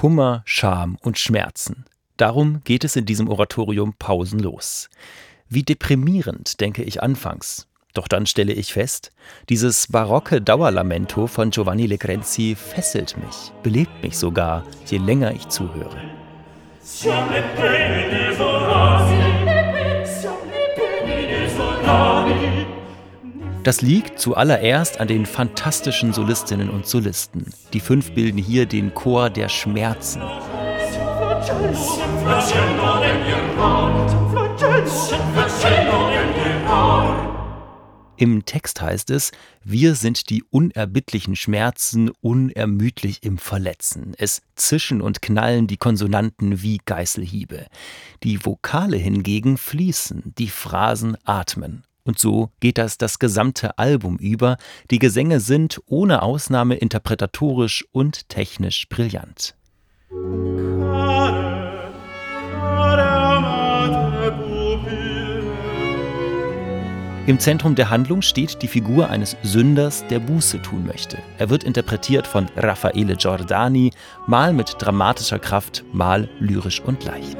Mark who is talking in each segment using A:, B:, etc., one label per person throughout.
A: Kummer, Scham und Schmerzen. Darum geht es in diesem Oratorium pausenlos. Wie deprimierend, denke ich anfangs. Doch dann stelle ich fest, dieses barocke Dauerlamento von Giovanni Lecrenzi fesselt mich, belebt mich sogar, je länger ich zuhöre. Das liegt zuallererst an den fantastischen Solistinnen und Solisten. Die fünf bilden hier den Chor der Schmerzen. Im Text heißt es, wir sind die unerbittlichen Schmerzen unermüdlich im Verletzen. Es zischen und knallen die Konsonanten wie Geißelhiebe. Die Vokale hingegen fließen, die Phrasen atmen. Und so geht das das gesamte Album über. Die Gesänge sind ohne Ausnahme interpretatorisch und technisch brillant. Im Zentrum der Handlung steht die Figur eines Sünders, der Buße tun möchte. Er wird interpretiert von Raffaele Giordani, mal mit dramatischer Kraft, mal lyrisch und leicht.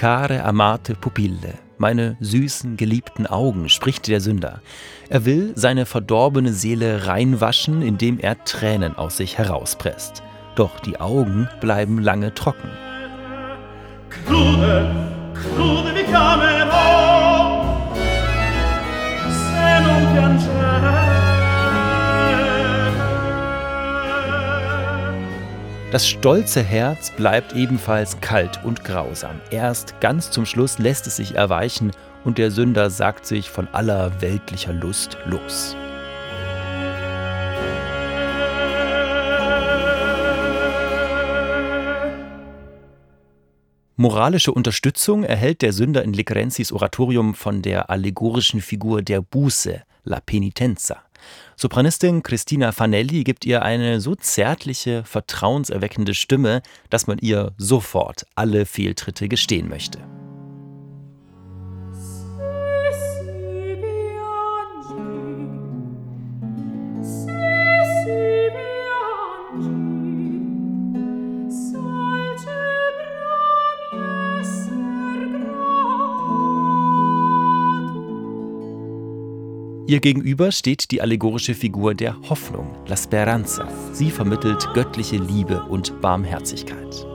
A: Care amate pupille, meine süßen, geliebten Augen, spricht der Sünder. Er will seine verdorbene Seele reinwaschen, indem er Tränen aus sich herauspresst. Doch die Augen bleiben lange trocken. Crude, crude vi chiamerò, se. Das stolze Herz bleibt ebenfalls kalt und grausam. Erst ganz zum Schluss lässt es sich erweichen und der Sünder sagt sich von aller weltlicher Lust los. Moralische Unterstützung erhält der Sünder in Lecrenzis Oratorium von der allegorischen Figur der Buße, la Penitenza. Sopranistin Christina Fanelli gibt ihr eine so zärtliche, vertrauenserweckende Stimme, dass man ihr sofort alle Fehltritte gestehen möchte. Ihr gegenüber steht die allegorische Figur der Hoffnung, La Speranza. Sie vermittelt göttliche Liebe und Barmherzigkeit.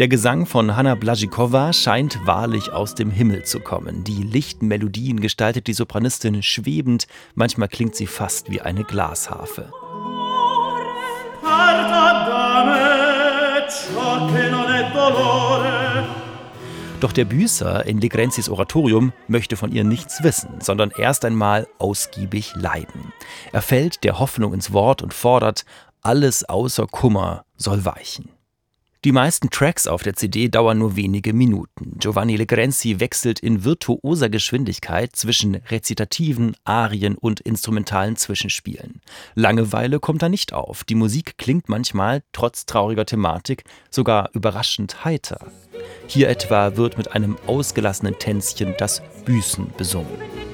A: Der Gesang von Hanna Blazikova scheint wahrlich aus dem Himmel zu kommen. Die lichten Melodien gestaltet die Sopranistin schwebend, manchmal klingt sie fast wie eine Glasharfe. Doch der Büßer in Legrenzis Oratorium möchte von ihr nichts wissen, sondern erst einmal ausgiebig leiden. Er fällt der Hoffnung ins Wort und fordert, alles außer Kummer soll weichen. Die meisten Tracks auf der CD dauern nur wenige Minuten. Giovanni Legrenzi wechselt in virtuoser Geschwindigkeit zwischen Rezitativen, Arien und instrumentalen Zwischenspielen. Langeweile kommt da nicht auf. Die Musik klingt manchmal, trotz trauriger Thematik, sogar überraschend heiter. Hier etwa wird mit einem ausgelassenen Tänzchen das Büßen besungen.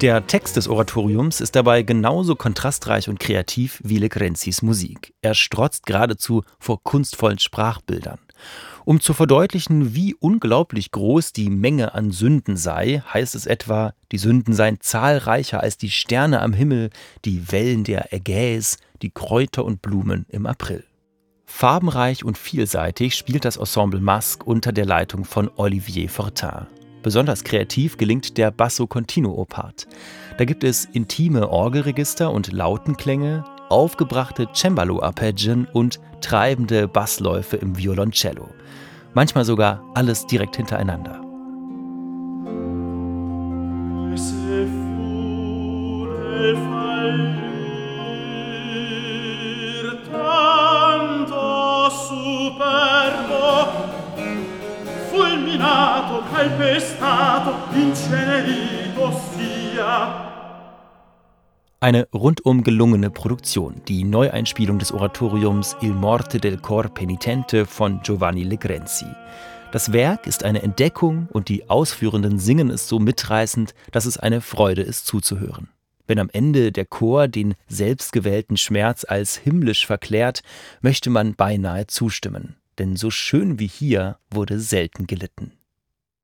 A: Der Text des Oratoriums ist dabei genauso kontrastreich und kreativ wie Lecrenzis Musik. Er strotzt geradezu vor kunstvollen Sprachbildern. Um zu verdeutlichen, wie unglaublich groß die Menge an Sünden sei, heißt es etwa, die Sünden seien zahlreicher als die Sterne am Himmel, die Wellen der Ägäis, die Kräuter und Blumen im April. Farbenreich und vielseitig spielt das Ensemble Masque unter der Leitung von Olivier Fortin. Besonders kreativ gelingt der Basso Continuo Part. Da gibt es intime Orgelregister und Lautenklänge, aufgebrachte Cembalo-Arpeggien und treibende Bassläufe im Violoncello. Manchmal sogar alles direkt hintereinander. fulminato, Eine rundum gelungene Produktion, die Neueinspielung des Oratoriums Il Morte del Cor Penitente von Giovanni Legrenzi. Das Werk ist eine Entdeckung und die Ausführenden singen es so mitreißend, dass es eine Freude ist zuzuhören. Wenn am Ende der Chor den selbstgewählten Schmerz als himmlisch verklärt, möchte man beinahe zustimmen. Denn so schön wie hier wurde selten gelitten.